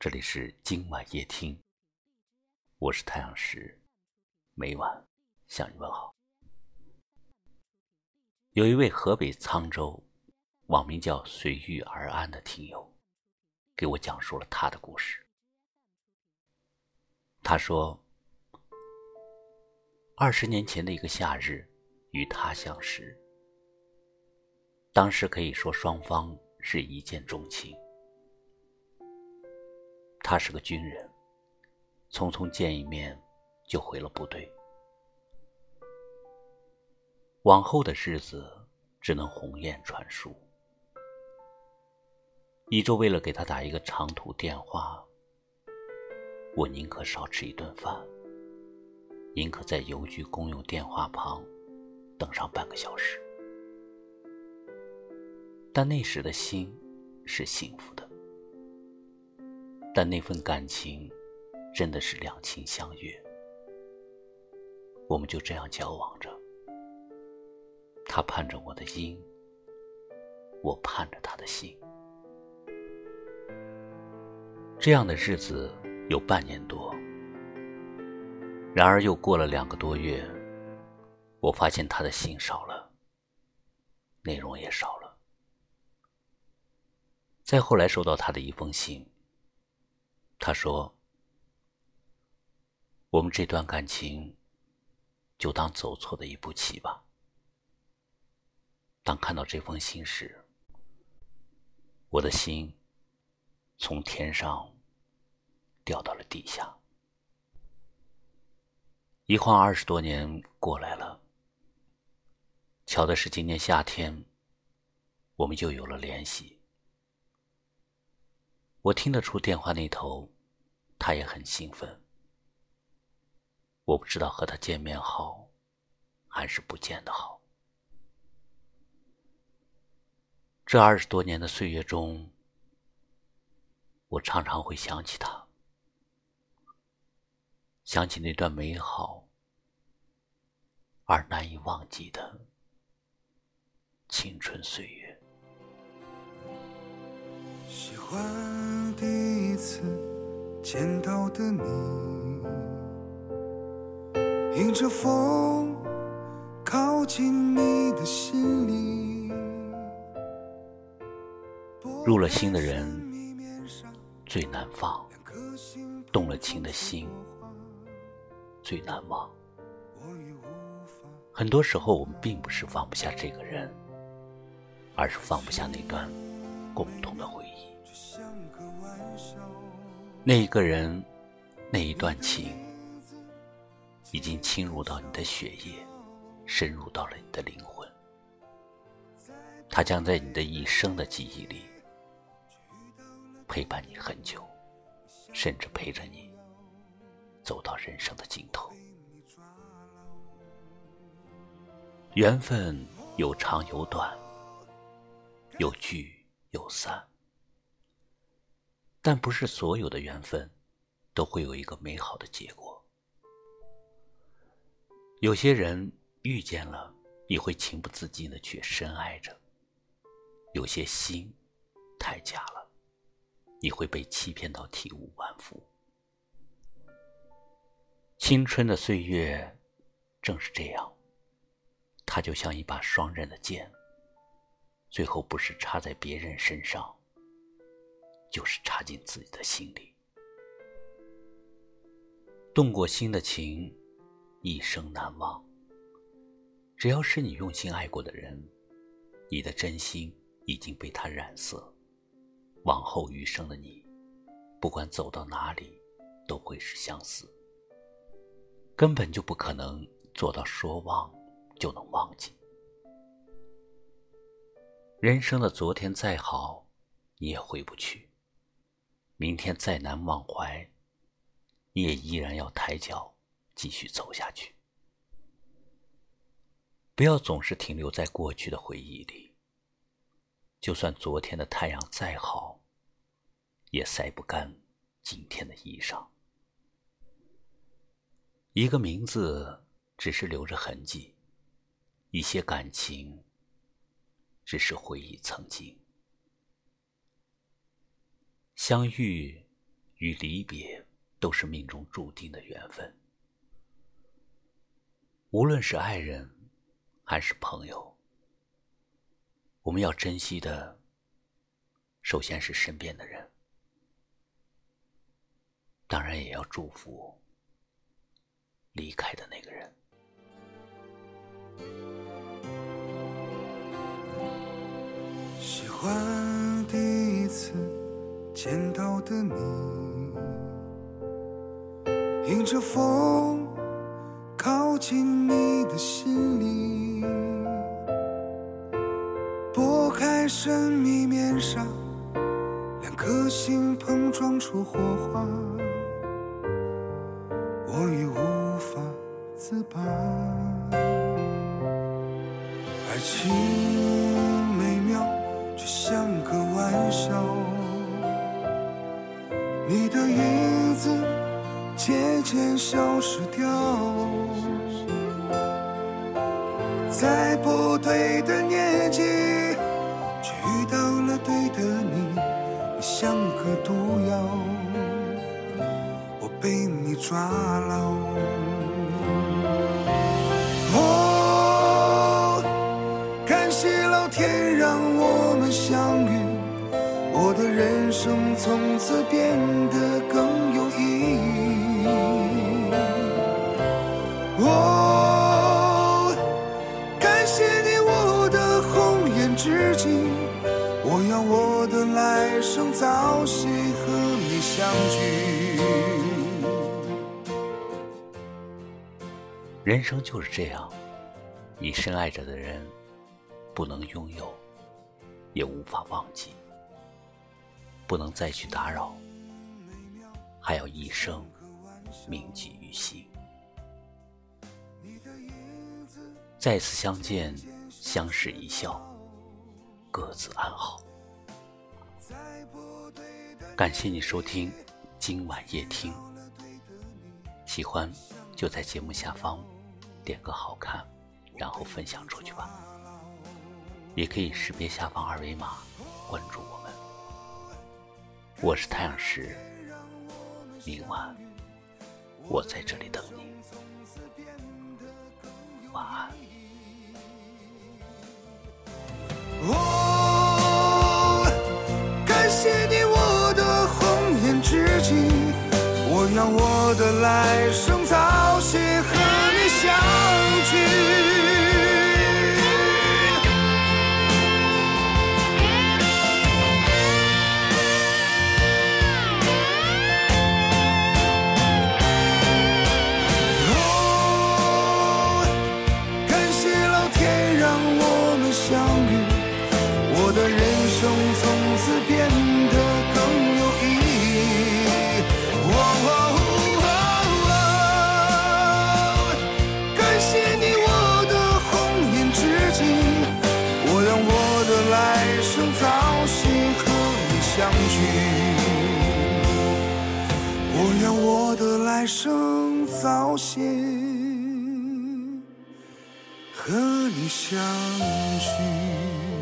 这里是今晚夜听，我是太阳石，每晚向你问好。有一位河北沧州，网名叫“随遇而安”的听友，给我讲述了他的故事。他说，二十年前的一个夏日，与他相识，当时可以说双方是一见钟情。他是个军人，匆匆见一面，就回了部队。往后的日子只能鸿雁传书。一周为了给他打一个长途电话，我宁可少吃一顿饭，宁可在邮局公用电话旁等上半个小时。但那时的心是幸福的。但那份感情，真的是两情相悦。我们就这样交往着，他盼着我的音，我盼着他的心。这样的日子有半年多。然而又过了两个多月，我发现他的信少了，内容也少了。再后来收到他的一封信。他说：“我们这段感情，就当走错的一步棋吧。”当看到这封信时，我的心从天上掉到了地下。一晃二十多年过来了，巧的是今年夏天，我们又有了联系。我听得出电话那头，他也很兴奋。我不知道和他见面好，还是不见的好。这二十多年的岁月中，我常常会想起他，想起那段美好而难以忘记的青春岁月。喜欢。的你，迎着风靠近你的心里。入了心的人最难放，动了情的心最难忘。很多时候，我们并不是放不下这个人，而是放不下那段共同的回忆。那一个人，那一段情，已经侵入到你的血液，深入到了你的灵魂。他将在你的一生的记忆里陪伴你很久，甚至陪着你走到人生的尽头。缘分有长有短，有聚有散。但不是所有的缘分都会有一个美好的结果。有些人遇见了，你会情不自禁的去深爱着；有些心太假了，你会被欺骗到体无完肤。青春的岁月正是这样，它就像一把双刃的剑，最后不是插在别人身上。就是插进自己的心里，动过心的情，一生难忘。只要是你用心爱过的人，你的真心已经被他染色，往后余生的你，不管走到哪里，都会是相似。根本就不可能做到说忘就能忘记。人生的昨天再好，你也回不去。明天再难忘怀，你也依然要抬脚继续走下去。不要总是停留在过去的回忆里。就算昨天的太阳再好，也晒不干今天的衣裳。一个名字只是留着痕迹，一些感情只是回忆曾经。相遇与离别都是命中注定的缘分。无论是爱人还是朋友，我们要珍惜的，首先是身边的人，当然也要祝福离开的那个人。喜欢第一次见到的你，迎着风。靠近你的心里，拨开神秘面纱，两颗心碰撞出火花，我已无法自拔。爱情美妙，却像个玩笑，你的影子渐渐消失掉。在不对的年纪，却遇到了对的你，像个毒药，我被你抓牢。哦，感谢老天让我们相遇，我的人生从此变得我要我的来生早些和你相聚。人生就是这样，你深爱着的人，不能拥有，也无法忘记，不能再去打扰，还要一生铭记于心。再次相见，相视一笑，各自安好。感谢你收听今晚夜听，喜欢就在节目下方点个好看，然后分享出去吧。也可以识别下方二维码关注我们。我是太阳石，明晚我在这里等你，晚安。让我的来生早些和你相聚。来生早些和你相聚。